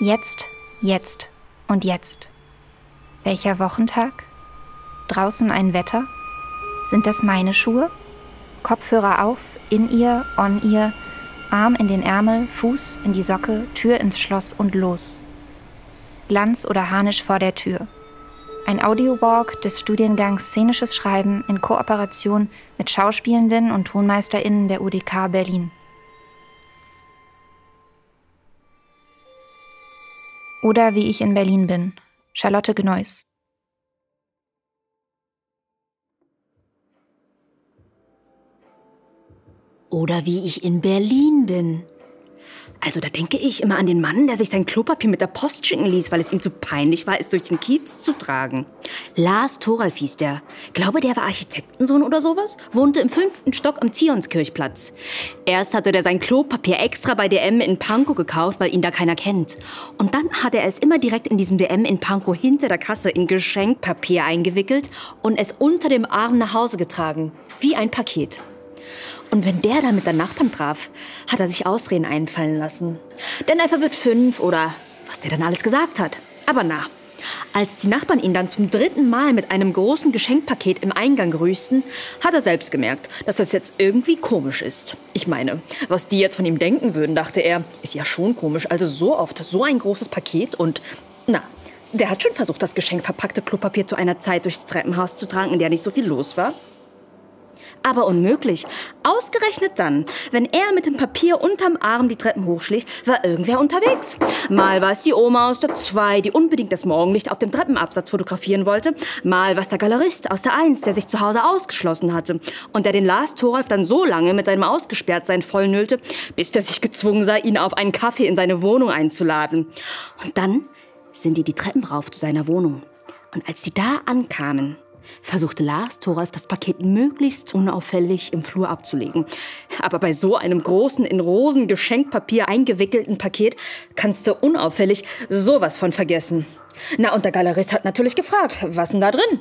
Jetzt, jetzt und jetzt. Welcher Wochentag? Draußen ein Wetter? Sind das meine Schuhe? Kopfhörer auf, in ihr, on ihr, Arm in den Ärmel, Fuß in die Socke, Tür ins Schloss und los. Glanz oder Harnisch vor der Tür. Ein Audiowalk des Studiengangs Szenisches Schreiben in Kooperation mit Schauspielenden und TonmeisterInnen der UDK Berlin. Oder wie ich in Berlin bin. Charlotte Gneuss. Oder wie ich in Berlin bin. Also da denke ich immer an den Mann, der sich sein Klopapier mit der Post schicken ließ, weil es ihm zu peinlich war, es durch den Kiez zu tragen. Lars Thoralf hieß der. Glaube, der war Architektensohn oder sowas. Wohnte im fünften Stock am Zionskirchplatz. Erst hatte der sein Klopapier extra bei DM in Pankow gekauft, weil ihn da keiner kennt. Und dann hat er es immer direkt in diesem DM in Pankow hinter der Kasse in Geschenkpapier eingewickelt und es unter dem Arm nach Hause getragen. Wie ein Paket. Und wenn der dann mit der Nachbarn traf, hat er sich Ausreden einfallen lassen. Denn er verwirrt fünf oder was der dann alles gesagt hat. Aber na, als die Nachbarn ihn dann zum dritten Mal mit einem großen Geschenkpaket im Eingang grüßten, hat er selbst gemerkt, dass das jetzt irgendwie komisch ist. Ich meine, was die jetzt von ihm denken würden, dachte er, ist ja schon komisch. Also so oft so ein großes Paket und na, der hat schon versucht, das geschenkverpackte Klopapier zu einer Zeit durchs Treppenhaus zu tragen, in der nicht so viel los war aber unmöglich. Ausgerechnet dann, wenn er mit dem Papier unterm Arm die Treppen hochschlich, war irgendwer unterwegs. Mal war es die Oma aus der 2, die unbedingt das Morgenlicht auf dem Treppenabsatz fotografieren wollte. Mal war es der Galerist aus der 1, der sich zu Hause ausgeschlossen hatte und der den Lars Thoralf dann so lange mit seinem Ausgesperrtsein vollnüllte, bis der sich gezwungen sah, ihn auf einen Kaffee in seine Wohnung einzuladen. Und dann sind die die Treppen rauf zu seiner Wohnung. Und als sie da ankamen, versuchte Lars Thoralf das Paket möglichst unauffällig im Flur abzulegen. Aber bei so einem großen, in Rosen Geschenkpapier eingewickelten Paket kannst du unauffällig sowas von vergessen. Na, und der Galerist hat natürlich gefragt, was denn da drin?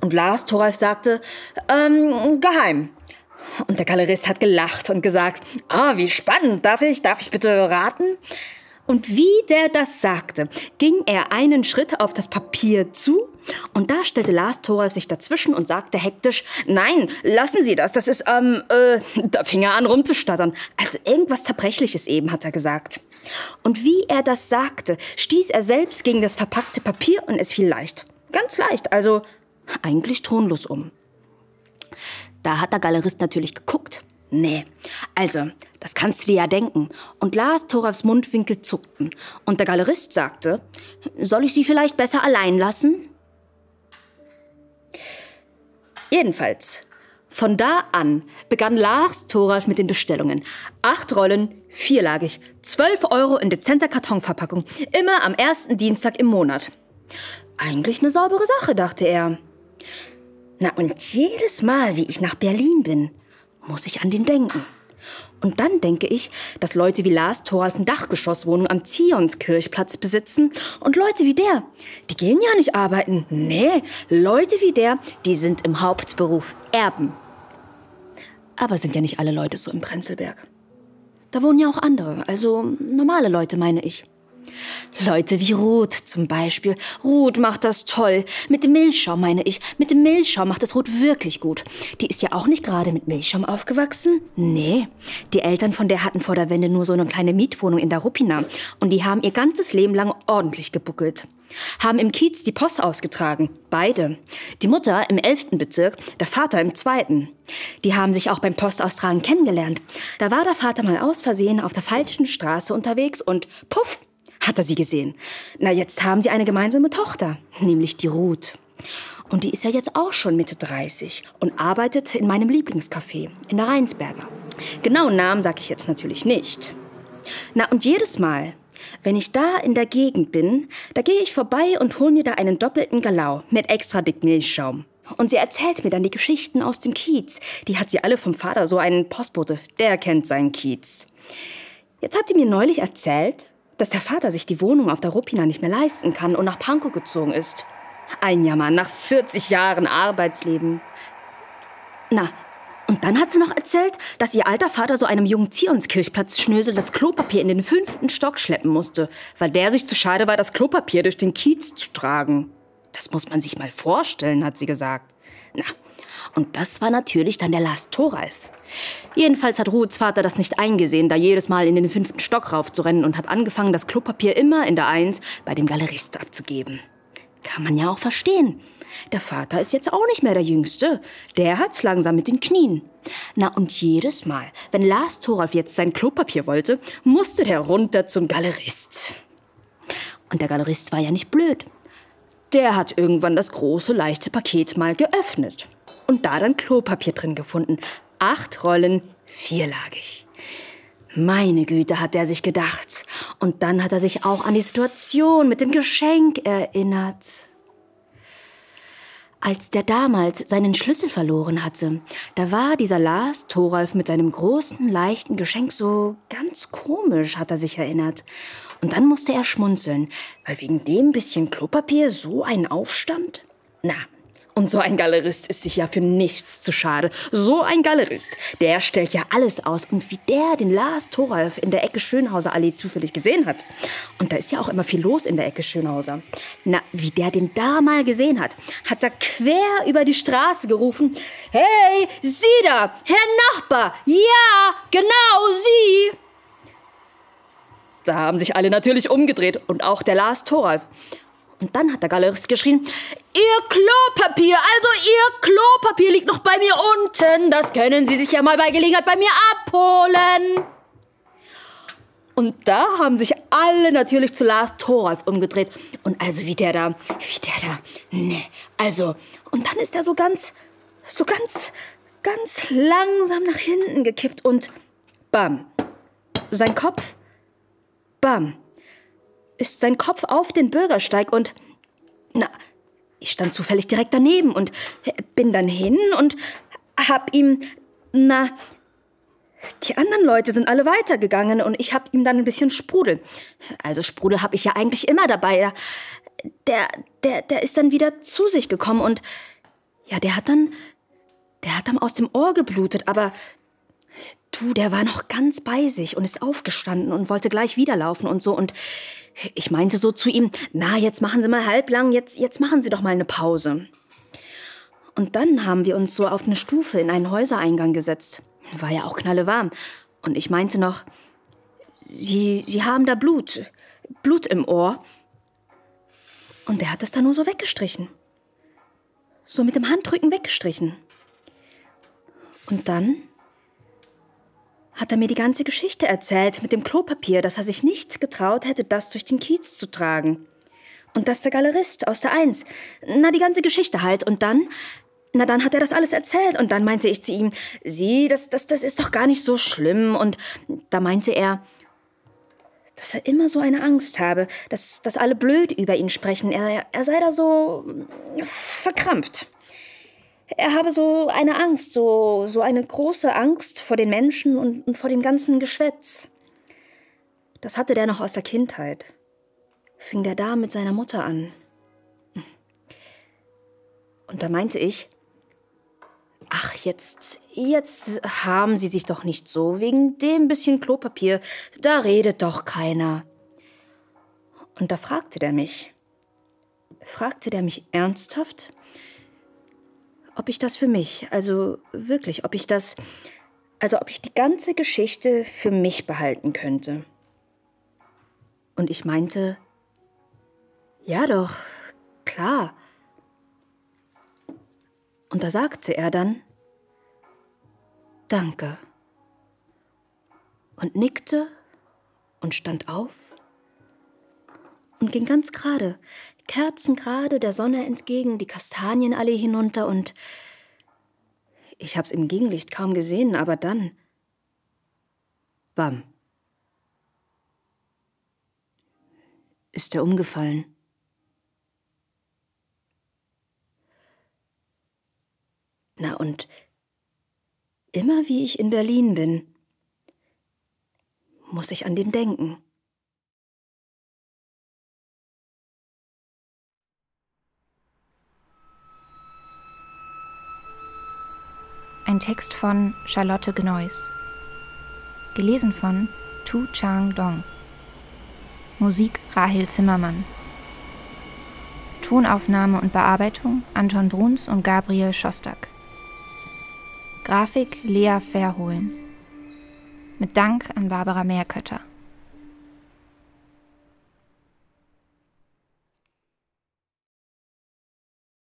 Und Lars Thoralf sagte, ähm, geheim. Und der Galerist hat gelacht und gesagt, ah, wie spannend, darf ich, darf ich bitte raten? Und wie der das sagte, ging er einen Schritt auf das Papier zu und da stellte Lars Thoralf sich dazwischen und sagte hektisch, nein, lassen Sie das, das ist, ähm, äh, da fing er an rumzustattern. Also irgendwas Zerbrechliches eben, hat er gesagt. Und wie er das sagte, stieß er selbst gegen das verpackte Papier und es fiel leicht. Ganz leicht, also eigentlich tonlos um. Da hat der Galerist natürlich geguckt Nee. Also, das kannst du dir ja denken. Und Lars Thoralfs Mundwinkel zuckten. Und der Galerist sagte, soll ich sie vielleicht besser allein lassen? Jedenfalls, von da an begann Lars Thoralf mit den Bestellungen. Acht Rollen, vierlagig, zwölf Euro in dezenter Kartonverpackung, immer am ersten Dienstag im Monat. Eigentlich eine saubere Sache, dachte er. Na und jedes Mal, wie ich nach Berlin bin, muss ich an den denken. Und dann denke ich, dass Leute wie Lars Thoralf eine Dachgeschosswohnung am Zionskirchplatz besitzen und Leute wie der, die gehen ja nicht arbeiten. Nee, Leute wie der, die sind im Hauptberuf Erben. Aber sind ja nicht alle Leute so im Prenzlberg. Da wohnen ja auch andere, also normale Leute meine ich. Leute wie Ruth zum Beispiel. Ruth macht das toll. Mit Milchschaum meine ich. Mit Milchschaum macht das Ruth wirklich gut. Die ist ja auch nicht gerade mit Milchschaum aufgewachsen. Nee. Die Eltern von der hatten vor der Wende nur so eine kleine Mietwohnung in der Ruppina. Und die haben ihr ganzes Leben lang ordentlich gebuckelt. Haben im Kiez die Post ausgetragen. Beide. Die Mutter im elften Bezirk, der Vater im zweiten. Die haben sich auch beim Postaustragen kennengelernt. Da war der Vater mal aus Versehen auf der falschen Straße unterwegs und puff, hat er sie gesehen. Na, jetzt haben sie eine gemeinsame Tochter, nämlich die Ruth. Und die ist ja jetzt auch schon Mitte 30 und arbeitet in meinem Lieblingscafé, in der Rheinsberger. Genauen Namen sage ich jetzt natürlich nicht. Na, und jedes Mal, wenn ich da in der Gegend bin, da gehe ich vorbei und hole mir da einen doppelten Galau mit extra dick Milchschaum. Und sie erzählt mir dann die Geschichten aus dem Kiez. Die hat sie alle vom Vater, so einen Postbote, der kennt seinen Kiez. Jetzt hat sie mir neulich erzählt, dass der Vater sich die Wohnung auf der Ruppina nicht mehr leisten kann und nach Pankow gezogen ist. Ein Jammer nach 40 Jahren Arbeitsleben. Na, Und dann hat sie noch erzählt, dass ihr alter Vater so einem jungen Zionskirchplatz Schnösel das Klopapier in den fünften Stock schleppen musste, weil der sich zu schade war, das Klopapier durch den Kiez zu tragen. Das muss man sich mal vorstellen, hat sie gesagt. Na, und das war natürlich dann der Lars Thoralf. Jedenfalls hat Ruths Vater das nicht eingesehen, da jedes Mal in den fünften Stock raufzurennen und hat angefangen, das Klopapier immer in der Eins bei dem Galerist abzugeben. Kann man ja auch verstehen. Der Vater ist jetzt auch nicht mehr der Jüngste. Der hat's langsam mit den Knien. Na, und jedes Mal, wenn Lars Thoralf jetzt sein Klopapier wollte, musste der runter zum Galerist. Und der Galerist war ja nicht blöd. Der hat irgendwann das große, leichte Paket mal geöffnet. Und da dann Klopapier drin gefunden. Acht Rollen, vierlagig. Meine Güte, hat er sich gedacht. Und dann hat er sich auch an die Situation mit dem Geschenk erinnert. Als der damals seinen Schlüssel verloren hatte, da war dieser Lars Thoralf mit seinem großen, leichten Geschenk so ganz komisch, hat er sich erinnert. Und dann musste er schmunzeln, weil wegen dem bisschen Klopapier so ein Aufstand? Na, und so ein Galerist ist sich ja für nichts zu schade. So ein Galerist, der stellt ja alles aus. Und wie der den Lars Thoralf in der Ecke Schönhauser Allee zufällig gesehen hat. Und da ist ja auch immer viel los in der Ecke Schönhauser. Na, wie der den da mal gesehen hat, hat er quer über die Straße gerufen. Hey, Sie da, Herr Nachbar, ja, genau Sie. Da haben sich alle natürlich umgedreht und auch der Lars Thoralf. Und dann hat der Galerist geschrien, Ihr Klopapier, also Ihr Klopapier liegt noch bei mir unten. Das können Sie sich ja mal bei Gelegenheit bei mir abholen. Und da haben sich alle natürlich zu Lars Thoralf umgedreht. Und also wie der da, wie der da, ne, also, und dann ist er so ganz, so ganz, ganz langsam nach hinten gekippt und bam, sein Kopf, bam, ist sein Kopf auf den Bürgersteig und, na, ich stand zufällig direkt daneben und bin dann hin und hab ihm, na, die anderen Leute sind alle weitergegangen und ich hab ihm dann ein bisschen Sprudel. Also Sprudel hab ich ja eigentlich immer dabei. Der, der, der ist dann wieder zu sich gekommen und ja, der hat dann, der hat dann aus dem Ohr geblutet, aber du, der war noch ganz bei sich und ist aufgestanden und wollte gleich wieder laufen und so und ich meinte so zu ihm, na, jetzt machen Sie mal halblang, jetzt, jetzt machen Sie doch mal eine Pause. Und dann haben wir uns so auf eine Stufe in einen Häusereingang gesetzt. War ja auch knallewarm. Und ich meinte noch, Sie, Sie haben da Blut, Blut im Ohr. Und der hat es da nur so weggestrichen. So mit dem Handrücken weggestrichen. Und dann hat er mir die ganze Geschichte erzählt mit dem Klopapier, dass er sich nicht getraut hätte, das durch den Kiez zu tragen. Und dass der Galerist aus der Eins, na die ganze Geschichte halt. Und dann, na dann hat er das alles erzählt. Und dann meinte ich zu ihm, sieh, das, das, das ist doch gar nicht so schlimm. Und da meinte er, dass er immer so eine Angst habe, dass, dass alle blöd über ihn sprechen. Er, er sei da so verkrampft. Er habe so eine Angst, so, so eine große Angst vor den Menschen und, und vor dem ganzen Geschwätz. Das hatte der noch aus der Kindheit. Fing der da mit seiner Mutter an. Und da meinte ich, ach, jetzt, jetzt haben Sie sich doch nicht so wegen dem bisschen Klopapier, da redet doch keiner. Und da fragte der mich, fragte der mich ernsthaft, ob ich das für mich, also wirklich, ob ich das, also ob ich die ganze Geschichte für mich behalten könnte. Und ich meinte, ja doch, klar. Und da sagte er dann, danke. Und nickte und stand auf und ging ganz gerade, kerzengerade der Sonne entgegen, die Kastanienallee hinunter und ich hab's im Gegenlicht kaum gesehen, aber dann. Bam. Ist er umgefallen. Na und immer wie ich in Berlin bin, muss ich an den denken. Ein Text von Charlotte Gneuss. Gelesen von Tu Chang Dong. Musik Rahel Zimmermann. Tonaufnahme und Bearbeitung Anton Bruns und Gabriel Schostak. Grafik Lea Verhohlen. Mit Dank an Barbara Meerkötter.